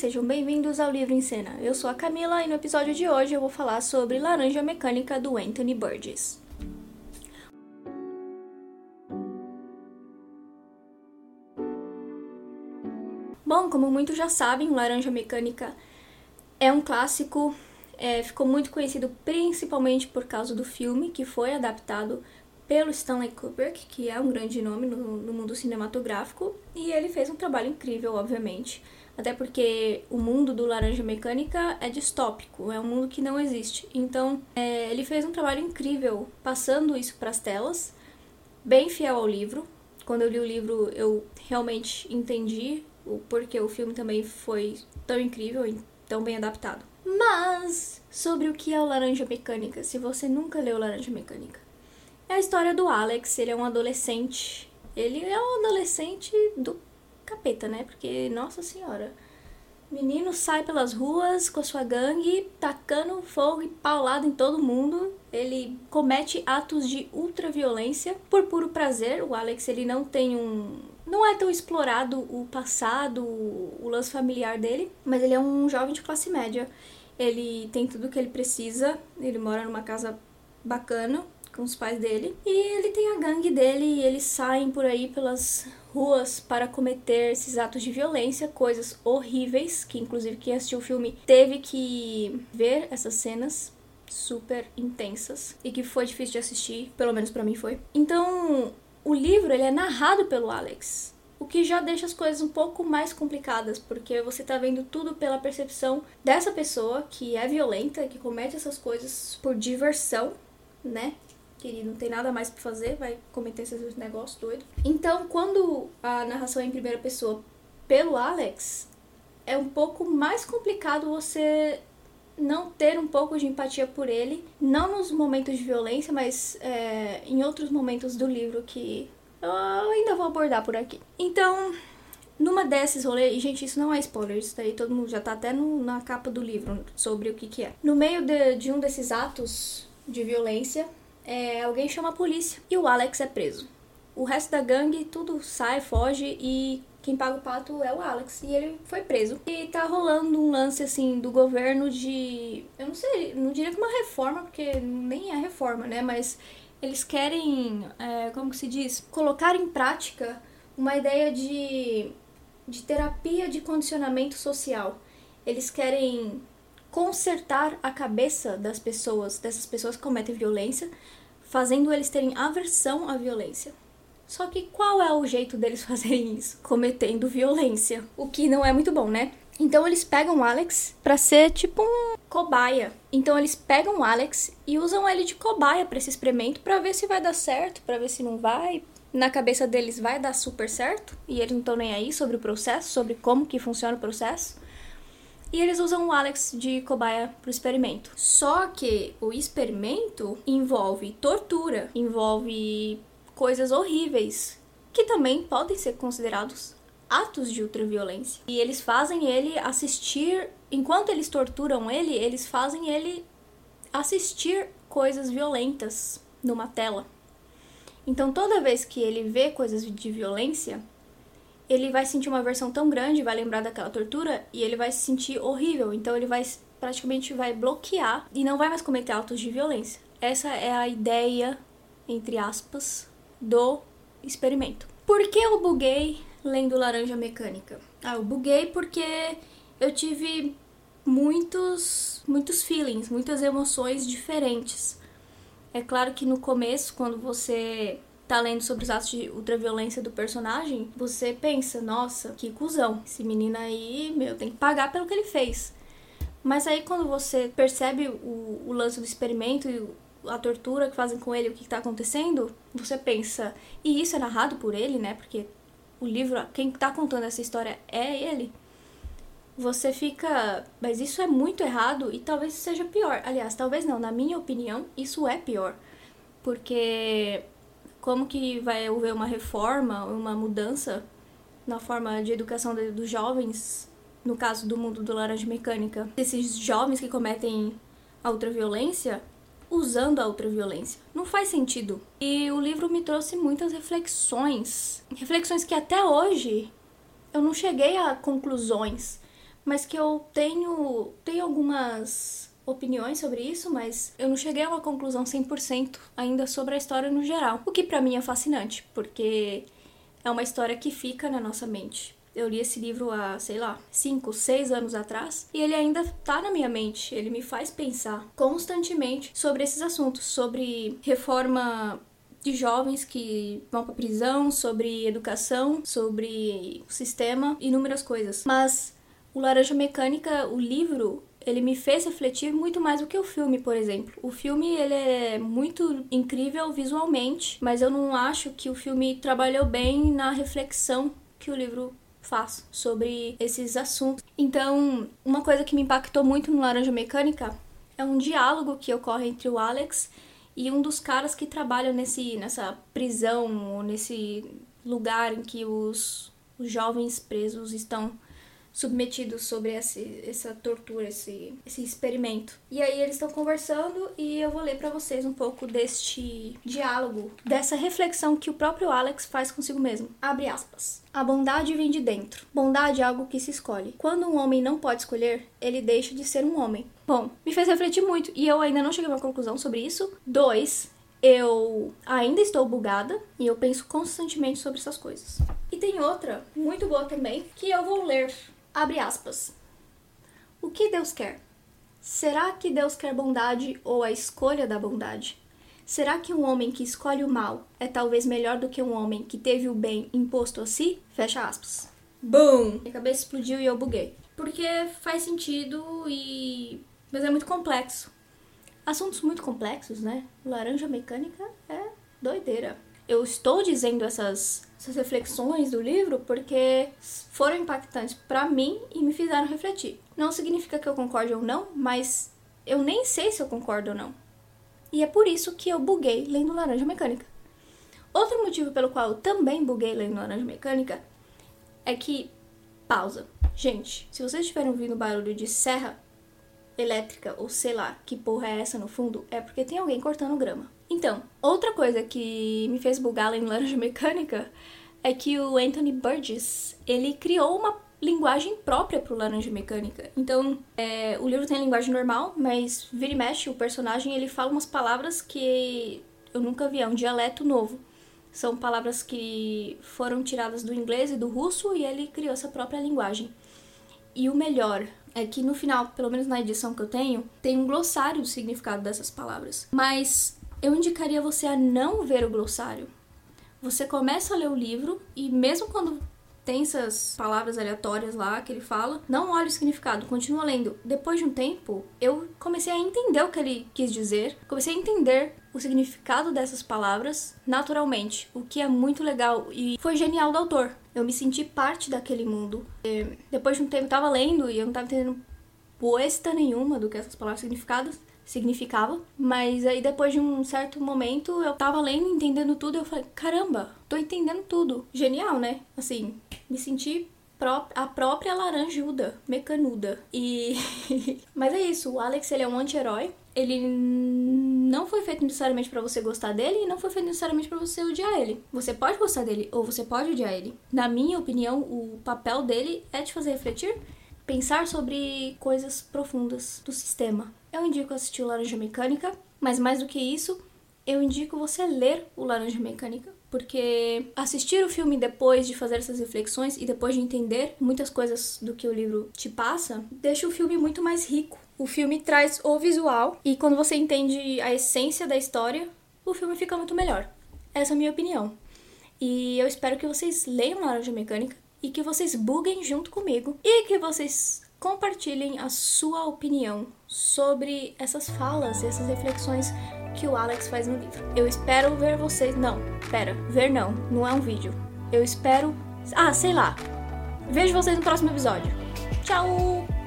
sejam bem-vindos ao Livro em Cena. Eu sou a Camila e no episódio de hoje eu vou falar sobre Laranja Mecânica do Anthony Burgess. Bom, como muitos já sabem, Laranja Mecânica é um clássico, é, ficou muito conhecido principalmente por causa do filme que foi adaptado pelo Stanley Kubrick, que é um grande nome no, no mundo cinematográfico, e ele fez um trabalho incrível, obviamente. Até porque o mundo do Laranja Mecânica é distópico, é um mundo que não existe. Então, é, ele fez um trabalho incrível passando isso para as telas, bem fiel ao livro. Quando eu li o livro, eu realmente entendi o porquê o filme também foi tão incrível e tão bem adaptado. Mas, sobre o que é o Laranja Mecânica, se você nunca leu Laranja Mecânica. É a história do Alex, ele é um adolescente. Ele é um adolescente do capeta, né? Porque, nossa senhora. Menino sai pelas ruas com a sua gangue, tacando fogo e paulado em todo mundo. Ele comete atos de ultraviolência por puro prazer. O Alex, ele não tem um. Não é tão explorado o passado, o lance familiar dele, mas ele é um jovem de classe média. Ele tem tudo o que ele precisa, ele mora numa casa bacana, com os pais dele. E ele tem a gangue dele e eles saem por aí pelas ruas para cometer esses atos de violência, coisas horríveis, que inclusive quem assistiu o filme teve que ver essas cenas super intensas e que foi difícil de assistir, pelo menos para mim foi. Então, o livro ele é narrado pelo Alex, o que já deixa as coisas um pouco mais complicadas, porque você tá vendo tudo pela percepção dessa pessoa que é violenta, que comete essas coisas por diversão, né? Querido, não tem nada mais para fazer, vai cometer esses negócios doidos. Então, quando a narração é em primeira pessoa pelo Alex, é um pouco mais complicado você não ter um pouco de empatia por ele, não nos momentos de violência, mas é, em outros momentos do livro que eu ainda vou abordar por aqui. Então, numa desses rolês, e gente, isso não é spoiler, isso daí todo mundo já tá até no, na capa do livro sobre o que que é. No meio de, de um desses atos de violência, é, alguém chama a polícia e o Alex é preso. O resto da gangue tudo sai, foge e quem paga o pato é o Alex e ele foi preso. E tá rolando um lance assim do governo de, eu não sei, não diria que uma reforma, porque nem é reforma, né, mas eles querem, é, como que se diz, colocar em prática uma ideia de de terapia de condicionamento social. Eles querem consertar a cabeça das pessoas, dessas pessoas que cometem violência, fazendo eles terem aversão à violência. Só que qual é o jeito deles fazerem isso? Cometendo violência, o que não é muito bom, né? Então eles pegam o Alex para ser tipo um cobaia. Então eles pegam o Alex e usam ele de cobaia para esse experimento para ver se vai dar certo, para ver se não vai. Na cabeça deles vai dar super certo e eles não estão nem aí sobre o processo, sobre como que funciona o processo. E eles usam o Alex de cobaia para o experimento. Só que o experimento envolve tortura, envolve coisas horríveis que também podem ser considerados atos de ultraviolência. E eles fazem ele assistir, enquanto eles torturam ele, eles fazem ele assistir coisas violentas numa tela. Então toda vez que ele vê coisas de violência, ele vai sentir uma aversão tão grande, vai lembrar daquela tortura e ele vai se sentir horrível. Então ele vai praticamente vai bloquear e não vai mais cometer atos de violência. Essa é a ideia, entre aspas, do experimento. Por que eu buguei lendo Laranja Mecânica? Ah, eu buguei porque eu tive muitos muitos feelings, muitas emoções diferentes. É claro que no começo, quando você tá lendo sobre os atos de ultraviolência do personagem, você pensa, nossa, que cuzão. Esse menino aí, meu, tem que pagar pelo que ele fez. Mas aí quando você percebe o, o lance do experimento e a tortura que fazem com ele, o que está acontecendo, você pensa, e isso é narrado por ele, né? Porque o livro, quem está contando essa história é ele. Você fica, mas isso é muito errado e talvez seja pior. Aliás, talvez não, na minha opinião, isso é pior. Porque como que vai haver uma reforma, uma mudança na forma de educação de, dos jovens, no caso do mundo do laranja mecânica, esses jovens que cometem a ultraviolência usando a ultraviolência. Não faz sentido. E o livro me trouxe muitas reflexões, reflexões que até hoje eu não cheguei a conclusões, mas que eu tenho, tenho algumas opiniões sobre isso, mas eu não cheguei a uma conclusão 100% ainda sobre a história no geral. O que para mim é fascinante, porque é uma história que fica na nossa mente. Eu li esse livro há, sei lá, 5, 6 anos atrás e ele ainda tá na minha mente. Ele me faz pensar constantemente sobre esses assuntos, sobre reforma de jovens que vão para prisão, sobre educação, sobre o sistema, inúmeras coisas. Mas o Laranja Mecânica, o livro, ele me fez refletir muito mais do que o filme, por exemplo. O filme ele é muito incrível visualmente, mas eu não acho que o filme trabalhou bem na reflexão que o livro faz sobre esses assuntos. Então, uma coisa que me impactou muito no Laranja Mecânica é um diálogo que ocorre entre o Alex e um dos caras que trabalham nesse, nessa prisão, ou nesse lugar em que os, os jovens presos estão submetidos sobre esse, essa tortura, esse, esse experimento. E aí eles estão conversando e eu vou ler para vocês um pouco deste diálogo, dessa reflexão que o próprio Alex faz consigo mesmo. Abre aspas. A bondade vem de dentro. Bondade é algo que se escolhe. Quando um homem não pode escolher, ele deixa de ser um homem. Bom, me fez refletir muito e eu ainda não cheguei a uma conclusão sobre isso. Dois, eu ainda estou bugada e eu penso constantemente sobre essas coisas. E tem outra, muito boa também, que eu vou ler Abre aspas. O que Deus quer? Será que Deus quer bondade ou a escolha da bondade? Será que um homem que escolhe o mal é talvez melhor do que um homem que teve o bem imposto a si? Fecha aspas. Boom! Minha cabeça explodiu e eu buguei. Porque faz sentido e. Mas é muito complexo. Assuntos muito complexos, né? Laranja mecânica é doideira eu estou dizendo essas, essas reflexões do livro porque foram impactantes para mim e me fizeram refletir. Não significa que eu concorde ou não, mas eu nem sei se eu concordo ou não. E é por isso que eu buguei lendo Laranja Mecânica. Outro motivo pelo qual eu também buguei lendo Laranja Mecânica é que. Pausa. Gente, se vocês estiverem ouvindo barulho de serra elétrica ou sei lá que porra é essa no fundo, é porque tem alguém cortando grama. Então, outra coisa que me fez bugar em Laranja Mecânica é que o Anthony Burgess, ele criou uma linguagem própria para o Laranja Mecânica. Então, é, o livro tem linguagem normal, mas vira e mexe, o personagem ele fala umas palavras que eu nunca vi, é um dialeto novo. São palavras que foram tiradas do inglês e do russo e ele criou essa própria linguagem. E o melhor é que no final, pelo menos na edição que eu tenho, tem um glossário do significado dessas palavras. Mas eu indicaria você a não ver o glossário. Você começa a ler o livro e mesmo quando tem essas palavras aleatórias lá que ele fala, não olhe o significado, continua lendo. Depois de um tempo, eu comecei a entender o que ele quis dizer, comecei a entender o significado dessas palavras naturalmente, o que é muito legal e foi genial do autor. Eu me senti parte daquele mundo. E depois de um tempo eu tava lendo e eu não tava entendendo boesta nenhuma do que essas palavras significadas significava. Mas aí depois de um certo momento eu tava lendo, entendendo tudo, eu falei, caramba, tô entendendo tudo. Genial, né? Assim, me senti a própria laranjuda, mecanuda. E. Mas é isso, o Alex ele é um anti-herói. Ele não foi feito necessariamente para você gostar dele e não foi feito necessariamente para você odiar ele. Você pode gostar dele ou você pode odiar ele. Na minha opinião, o papel dele é te fazer refletir, pensar sobre coisas profundas do sistema. Eu indico assistir o Laranja Mecânica, mas mais do que isso, eu indico você ler o Laranja Mecânica, porque assistir o filme depois de fazer essas reflexões e depois de entender muitas coisas do que o livro te passa, deixa o filme muito mais rico. O filme traz o visual e quando você entende a essência da história, o filme fica muito melhor. Essa é a minha opinião. E eu espero que vocês leiam Laranja Mecânica e que vocês buguem junto comigo e que vocês compartilhem a sua opinião sobre essas falas e essas reflexões que o Alex faz no livro. Eu espero ver vocês. Não, pera, ver não, não é um vídeo. Eu espero. Ah, sei lá. Vejo vocês no próximo episódio. Tchau!